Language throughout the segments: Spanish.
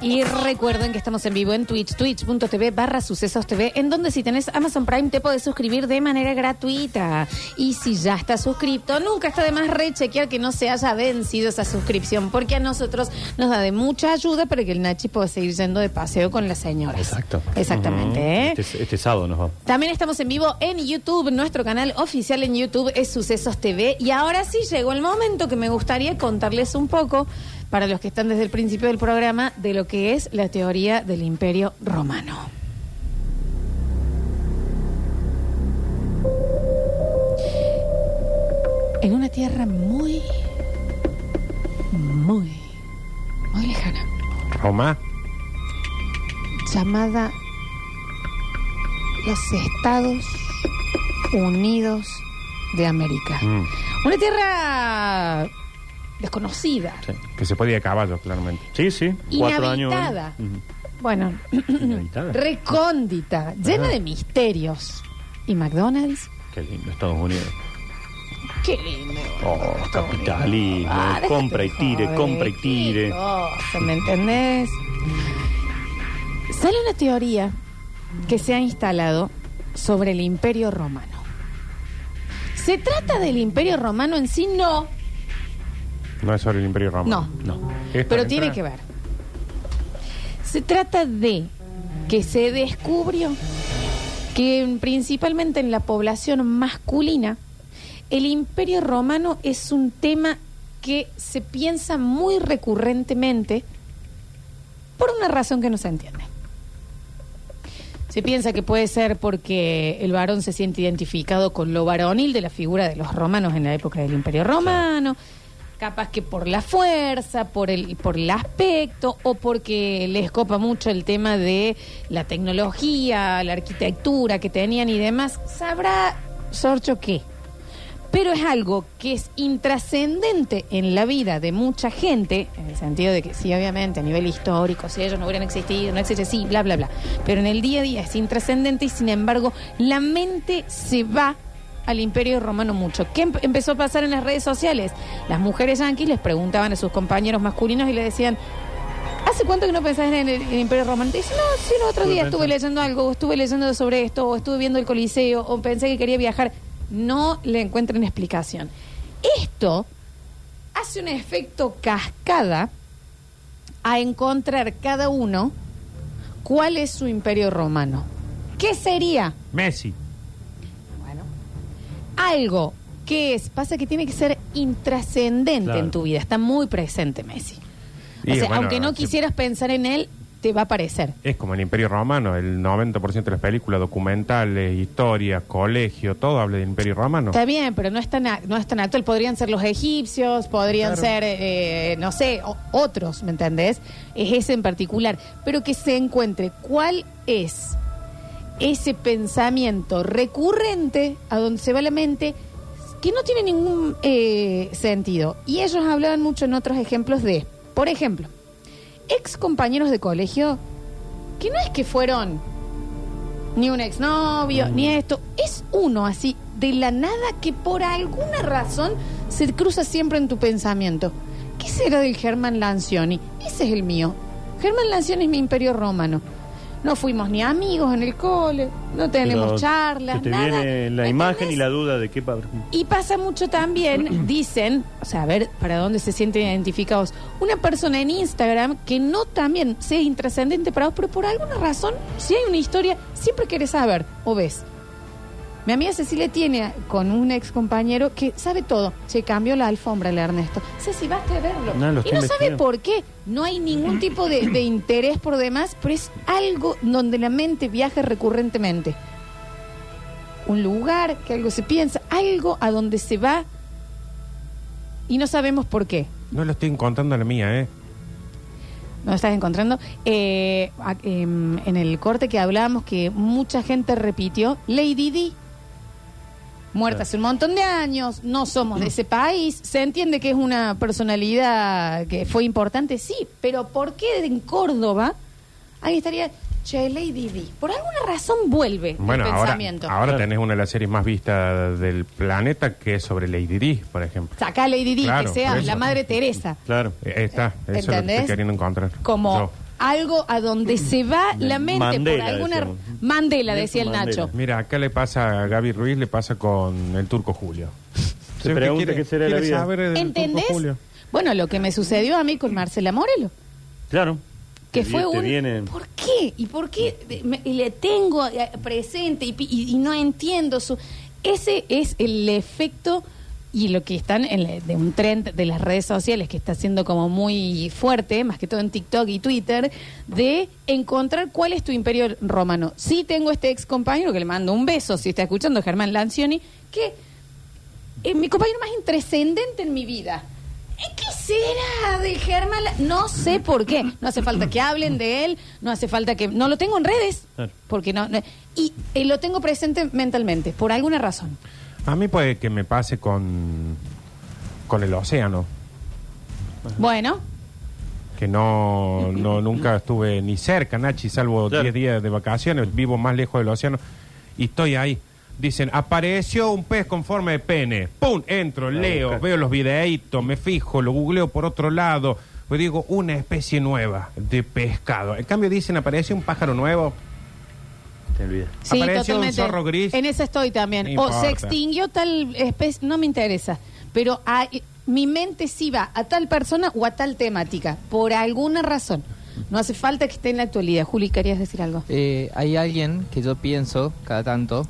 Y recuerden que estamos en vivo en Twitch, twitch.tv barra sucesos TV, en donde si tenés Amazon Prime te podés suscribir de manera gratuita. Y si ya estás suscripto, nunca está de más rechequear que no se haya vencido esa suscripción, porque a nosotros nos da de mucha ayuda para que el Nachi pueda seguir yendo de paseo con las señoras. Exacto. Exactamente, ¿eh? Este, este sábado nos vamos. También estamos en vivo en YouTube, nuestro canal oficial en YouTube es Sucesos TV. Y ahora sí llegó el momento que me gustaría contarles un poco, para los que están desde el principio del programa, de lo que es la teoría del imperio romano. En una tierra muy, muy, muy lejana, Roma. llamada los Estados Unidos de América. Mm, Una tierra desconocida, sí, Que se puede ir a caballo, claramente. Sí, sí. Cuatro años. inhabitada. Bueno, Inhabitada. recóndita, llena Ajá. de misterios. ¿Y McDonald's? Qué lindo, Estados Unidos. Qué lindo. Oh, capitalismo. Ah, compra y tire, joder, compra y tire. cosa, ¿Me entendés? Sale una teoría que se ha instalado sobre el imperio romano. ¿Se trata del imperio romano en sí? No. No es sobre el Imperio Romano. No. No. Esta Pero entra- tiene que ver. Se trata de que se descubrió que en- principalmente en la población masculina, el imperio romano es un tema que se piensa muy recurrentemente por una razón que no se entiende. Se piensa que puede ser porque el varón se siente identificado con lo varonil de la figura de los romanos en la época del Imperio Romano, capaz que por la fuerza, por el, por el aspecto, o porque les copa mucho el tema de la tecnología, la arquitectura que tenían y demás. Sabrá Sorcho qué. Pero es algo que es intrascendente en la vida de mucha gente, en el sentido de que sí, obviamente, a nivel histórico, si ellos no hubieran existido, no existe, sí, bla, bla, bla. Pero en el día a día es intrascendente y sin embargo la mente se va al imperio romano mucho. ¿Qué em- empezó a pasar en las redes sociales? Las mujeres yanquis les preguntaban a sus compañeros masculinos y le decían, ¿Hace cuánto que no pensás en el, en el Imperio Romano? Te dicen, no, sí, el otro Estuve día estuve leyendo algo, o estuve leyendo sobre esto, o estuve viendo el Coliseo, o pensé que quería viajar. No le encuentran explicación. Esto hace un efecto cascada a encontrar cada uno cuál es su imperio romano. ¿Qué sería? Messi. Algo que es, pasa que tiene que ser intrascendente Claro. en tu vida, está muy presente Messi. O sea, bueno, aunque no quisieras pensar en él, te va a aparecer. Es como el Imperio Romano, el 90% de las películas, documentales, historias, colegio, todo habla del Imperio Romano. Está bien, pero no es tan, no es tan actual. Podrían ser los egipcios, podrían Claro. ser, eh, no sé, o- otros, ¿me entendés? Es ese en particular. Pero que se encuentre cuál es ese pensamiento recurrente a donde se va la mente que no tiene ningún eh, sentido. Y ellos hablaban mucho en otros ejemplos de, por ejemplo, ex compañeros de colegio que no es que fueron ni un exnovio, ni esto. Es uno así, de la nada, que por alguna razón se cruza siempre en tu pensamiento. ¿Qué será del Germán Lancioni? Ese es el mío. Germán Lancioni es mi imperio romano. No fuimos ni amigos en el cole, no tenemos Pero charlas, que te nada. viene la ¿Me imagen entendés? y la duda de qué... pa- Y pasa mucho también, dicen, o sea, a ver para dónde se sienten identificados, una persona en Instagram que no también sea intrascendente para vos, pero por alguna razón, si hay una historia, siempre querés saber o ves. Mi amiga Cecilia tiene con un ex compañero que sabe todo. Se cambió la alfombra, el Ernesto. Ceci, basta de verlo. No, lo y no sabe por qué. No hay ningún tipo de, de interés por demás, pero es algo donde la mente viaja recurrentemente un lugar, que algo se piensa, algo a donde se va y no sabemos por qué. No lo estoy encontrando a la mía, ¿eh? ¿No estás encontrando? Eh, em, en el corte que hablábamos que mucha gente repitió Lady Di. Muerta hace un montón de años, no somos de ese país, se entiende que es una personalidad que fue importante, sí, pero ¿por qué en Córdoba ahí estaría Che, Lady Di? Por alguna razón vuelve Bueno, el ahora, pensamiento. ahora tenés una de las series más vistas del planeta que es sobre Lady Di, por ejemplo. Saca a Lady Di, Claro, que sea la madre Teresa. Claro, está. Eso es lo que ¿Entendés? estoy queriendo encontrar. Como Yo. Algo a donde se va la mente por alguna... decíamos. Mandela, decía el Mandela. Nacho. Mira, acá le pasa a Gaby Ruiz, le pasa con el turco Julio. Se pregunta qué será la vida. saber del ¿Entendés? turco Julio. Bueno, lo que me sucedió a mí con Marcela Morelo. Claro. que Te fue vi- te un viene- ¿por qué? ¿y por qué me- y le tengo eh, presente y, pi- y- y no entiendo su ese es el efecto y lo que están en la- de un trend de las redes sociales que está siendo como muy fuerte, más que todo en TikTok y Twitter, de encontrar cuál es tu imperio romano. Sí tengo este ex compañero que le mando un beso, si está escuchando Germán Lancioni, que es mi compañero más intrascendente en mi vida. ¿Eh, ¿Qué será de Germán? La- No sé por qué. No hace falta que hablen de él, no hace falta que... No lo tengo en redes, Claro. porque no... no- y eh, lo tengo presente mentalmente, por alguna razón. A mí puede que me pase con, con el océano, Bueno, que no, no nunca estuve ni cerca, Nachi, salvo Claro. 10 días de vacaciones, vivo más lejos del océano y estoy ahí. Dicen, apareció un pez con forma de pene. ¡Pum! Entro, La leo, veo los videitos, me fijo, lo googleo por otro lado. Pues digo, una especie nueva de pescado. En cambio dicen, apareció un pájaro nuevo. Te olvidas. sí, Apareció un totalmente. zorro gris. En esa estoy también. No o se extinguió tal especie, no me interesa. Pero hay- mi mente sí va a tal persona o a tal temática, por alguna razón. No hace falta que esté en la actualidad. Juli, ¿querías decir algo? Eh, hay alguien que yo pienso cada tanto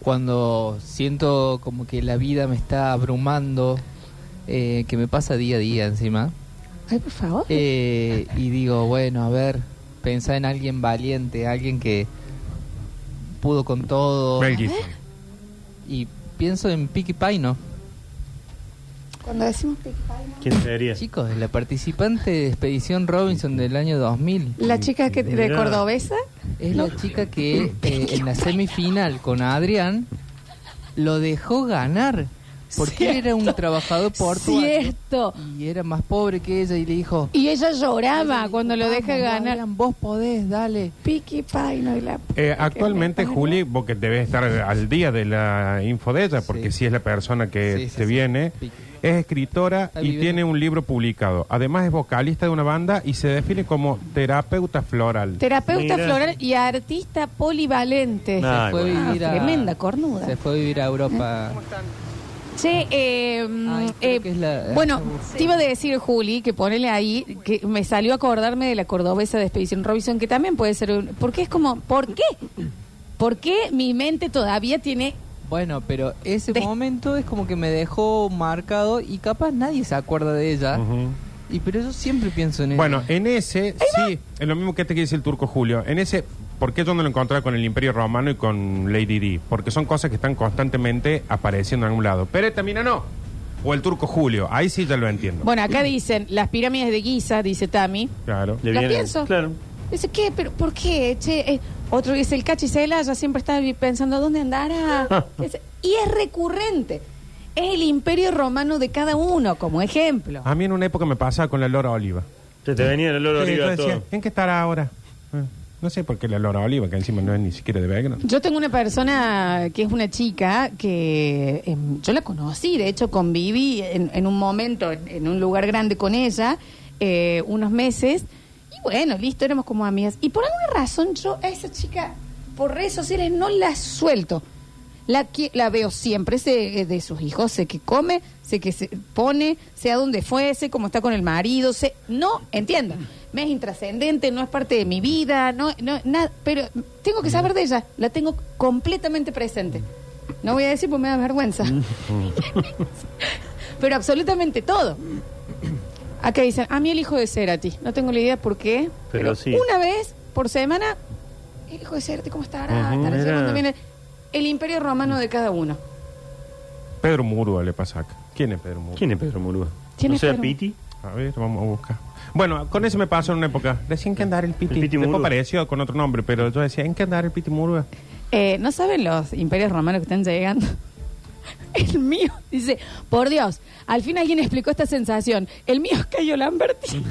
cuando siento como que la vida me está abrumando, eh, que me pasa día a día encima, Ay, por favor. eh, y digo, bueno, a ver, pensar en alguien valiente, alguien que pudo con todo, Mel Gibson. y pienso en Piqui Paino. Cuando decimos Peaky Blinders. ¿Quién sería? Chicos, la participante de Expedición Robinson del año 2000. La chica que de cordobesa. Es No. la chica que eh, en la semifinal con Adrián lo dejó ganar. Porque él era un trabajador portuario. Cierto. Y era más pobre que ella y le dijo... Y ella lloraba ella dijo, cuando lo "Vamos, deja ganar. Vos podés, dale. Piqui Paino y la... Eh, actualmente, Juli, vos que debes estar al día de la info de ella, porque Sí. si es la persona que Sí, sí, te sí. viene, Sí. es escritora Está y viviendo. tiene un libro publicado. Además es vocalista de una banda y se define como terapeuta floral. Terapeuta Mira. floral y artista polivalente. Nah, se fue a bueno. vivir Ah, a... tremenda cornuda. Se fue a vivir a Europa. Che, eh, Ay, eh, que es la- bueno, te iba a decir, Juli, que ponele ahí, que me salió a acordarme de la cordobesa de Expedición Robinson, que también puede ser un... Porque es como, ¿por qué? ¿Por qué mi mente todavía tiene... Bueno, pero ese De- momento es como que me dejó marcado y capaz nadie se acuerda de ella. Ujú. Y pero yo siempre pienso en ella. Bueno, en ese, sí, es lo mismo que este que dice el turco Julio. En ese, ¿por qué yo no lo encontraba con el Imperio Romano y con Lady Di? Porque son cosas que están constantemente apareciendo en algún lado. Pero también no. O el turco Julio, ahí sí ya lo entiendo. Bueno, acá dicen, las pirámides de Giza, dice Tami. Claro. Le ¿La viene- pienso? Claro. Dice, ¿qué? ¿Pero por qué? Che, eh, otro dice, el cachicela, ya siempre está vi- pensando, ¿dónde andará? Dice, y es recurrente. Es el imperio romano de cada uno, como ejemplo. A mí en una época me pasaba con la Lora Oliva. Se te venía el olor Sí, yo oliva decía, todo. ¿En qué estará ahora? Eh, No sé por qué la Lora Oliva, que encima no es ni siquiera de Belgrano. Yo tengo una persona que es una chica que em, yo la conocí, de hecho conviví en, en un momento en, en un lugar grande con ella, eh, unos meses, y bueno, listo, éramos como amigas. Y por alguna razón yo a esa chica por redes sociales no la suelto. La, la veo siempre, sé eh, de sus hijos, sé que come, sé que se pone, sé a dónde fue, sé cómo está con el marido, sé, no, entiendo, me es intrascendente, no es parte de mi vida, no, no, nada, pero tengo que saber de ella, la tengo completamente presente. No voy a decir porque me da vergüenza. pero absolutamente todo. Acá dicen, a mí el hijo de Cerati, no tengo la idea por qué, Pero sí. una vez por semana, el hijo de Cerati, ¿cómo estará? Ujú, ¿Estará mira. llevando bien el, imperio romano de cada uno? Pedro Murúa le pasa acá. ¿Quién es Pedro Murúa? ¿Quién es Pedro Murúa? ¿Quién ¿No es sea Pedro? Piti? A ver, vamos a buscar. Bueno, con eso me pasó en una época. Decían que andar el Piti. El Piti Después apareció con otro nombre, pero yo decía, ¿en qué andar el Piti Murúa? Eh, ¿No saben los imperios romanos que están llegando? El mío, dice, por Dios, al fin alguien explicó esta sensación. El mío es Cayo Lamberti.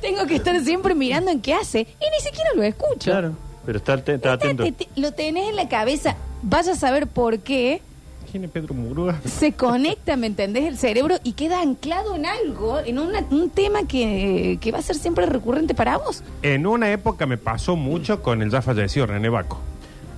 Tengo que estar siempre mirando en qué hace y ni siquiera lo escucho. claro. Pero está, está Está- atento. te- te- lo tenés en la cabeza. Vaya a saber por qué. ¿Quién es Pedro Murúa? se conecta, ¿me entendés? El cerebro y queda anclado en algo, en una- un tema que, que va a ser siempre recurrente para vos. En una época me pasó mucho con el ya fallecido René Baco.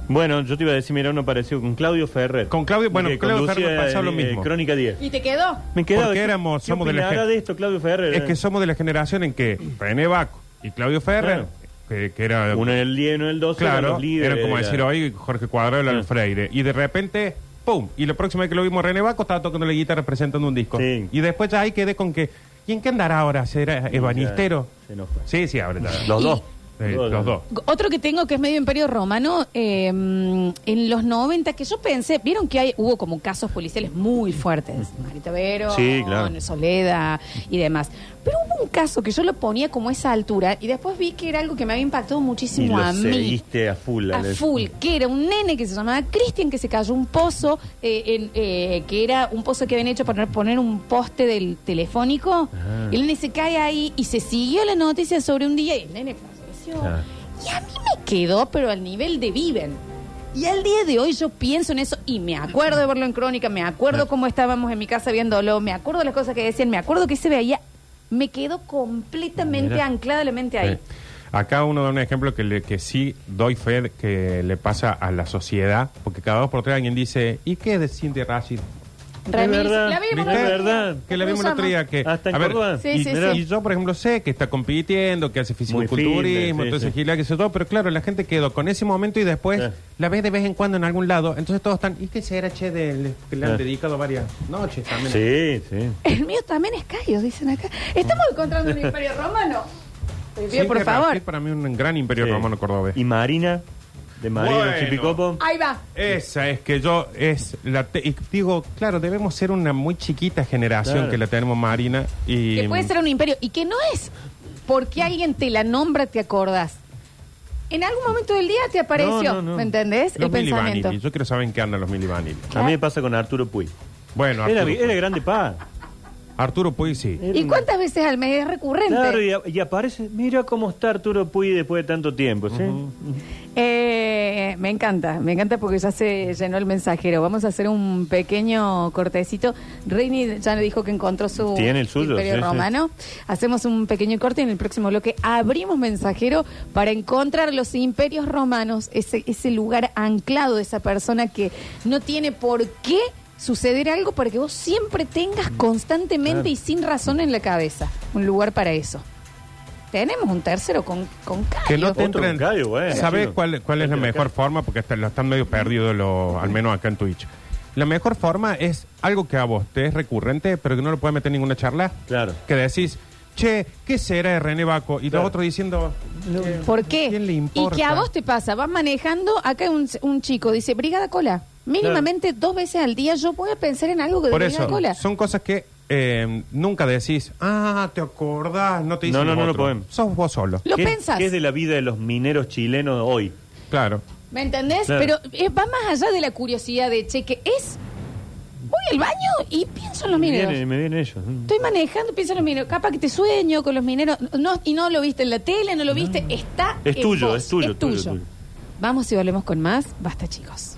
Bueno, yo te iba a decir, mira, uno parecido con Claudio Ferrer. Con Claudio- bueno, Claudio Ferrer me pasó lo eh, mismo. Crónica 10. ¿Y te quedó? Me quedaba. Porque ¿qué- éramos- qué somos de la de esto, Claudio Ferrer? Es que somos de la generación en que René Baco y Claudio Ferrer, Claro. Que, que era Uno en el 10 y uno en el 12 eran Claro, los líderes. era como decir hoy Jorge Cuadrado y Lalo Ah. Freire. Y de repente, ¡pum! Y la próxima vez que lo vimos René Baco estaba tocando la guitarra presentando un disco. Sí. Y después ya ahí quedé con que, ¿y en qué andará ahora? ¿Será Evanistero? Se nos fue. Sí, sí, ahora ya. Los dos. Sí, los dos. Otro que tengo que es medio imperio romano, eh, en los 90, que yo pensé, vieron que hay, hubo como casos policiales muy fuertes, Marita Vero, Sí, claro. Soleda y demás. Pero hubo un caso que yo lo ponía como a esa altura y después vi que era algo que me había impactado Y muchísimo lo a mí. seguiste a full. A Alex. full, que era un nene que se llamaba Cristian, que se cayó un pozo, eh, en, eh, que era un pozo que habían hecho para poner un poste del telefónico. Ah. Y el nene se cae ahí y se siguió la noticia sobre un día y el nene Y a mí me quedó, pero al nivel de Viven. Y al día de hoy yo pienso en eso y me acuerdo de verlo en crónica, me acuerdo cómo estábamos en mi casa viéndolo, me acuerdo de las cosas que decían, me acuerdo que se veía. Me quedó completamente Mira. anclada la mente ahí. Acá uno da un ejemplo que, le- que sí doy fe que le pasa a la sociedad, porque cada dos por tres alguien dice, ¿y qué de Cindy Verdad, la vimos. Que la vimos el otro día que... Hasta en a ver, Córdoba. Sí, y, sí, y sí. yo, por ejemplo, sé que está compitiendo, que hace fisiculturismo, entonces sí. gila, que sé todo, pero claro, la gente quedó con ese momento y después Sí. la ves de vez en cuando en algún lado, entonces todos están, ¿y qué será, che, del- que le han Sí. dedicado varias noches también? Sí, sí. El mío también es Cayo, dicen acá. Estamos encontrando un imperio romano. Sí, por favor. Para mí un gran imperio Sí. romano cordobés. Y Marina, de Marina Bueno. Chipicopo. Ahí va. Esa es que yo es la te- y digo, claro, debemos ser una muy chiquita generación Claro. que la tenemos Marina y Que puede ser un imperio. Y que no es porque alguien te la nombra, te acordás. En algún momento del día te apareció. No, no, no. ¿Me entendés? los El pensamiento. Milli Yo quiero saber en qué andan los Mili Vanilli. A mí me pasa con Arturo Puy. Bueno, Era, Arturo, era grande pa. Arturo Puy sí. ¿Y cuántas veces al mes es recurrente? Claro, y, y aparece, mira cómo está Arturo Puy después de tanto tiempo, ¿sí? Eh, me encanta, me encanta porque ya se llenó el mensajero. Vamos a hacer un pequeño cortecito. Reini ya le dijo que encontró su Tiene el suyo, imperio sí, sí. romano. Hacemos un pequeño corte y en el próximo bloque abrimos mensajero para encontrar los imperios romanos, ese, ese lugar anclado de esa persona que no tiene por qué suceder algo para que vos siempre tengas constantemente Claro. y sin razón en la cabeza un lugar para eso. Tenemos un tercero con, con Cayo. Que no te entren. bueno. ¿Sabes cuál, cuál es la mejor forma? Porque hasta lo están medio perdidos, lo, al menos acá en Twitch. La mejor forma es algo que a vos te es recurrente, pero que no lo puedes meter en ninguna charla. Claro. Que decís, che, ¿qué será de René Baco? Y Claro. los otros diciendo, che, ¿Por qué? ¿quién le y importa? que a vos te pasa, vas manejando, acá hay un, un chico dice, Brigada Cola. Mínimamente dos veces al día yo voy a pensar en algo de Por eso, Cola. son cosas que eh, nunca decís, ah, ¿te acordás? No te dicen No, no, los no lo otros. podemos. Sos vos solo. Lo ¿Qué, pensás. qué es de la vida de los mineros chilenos hoy? Claro. ¿Me entendés? Claro. Pero eh, va más allá de la curiosidad de, che, que es... Voy al baño y pienso en los me, mineros. vienen, me vienen ellos. Estoy manejando, pienso en los mineros. Capaz que te sueño con los mineros. No, y no lo viste en la tele, no lo viste. Está Es en tuyo, vos, es tuyo, tuyo, tuyo. Vamos y volvemos con más. Basta, chicos.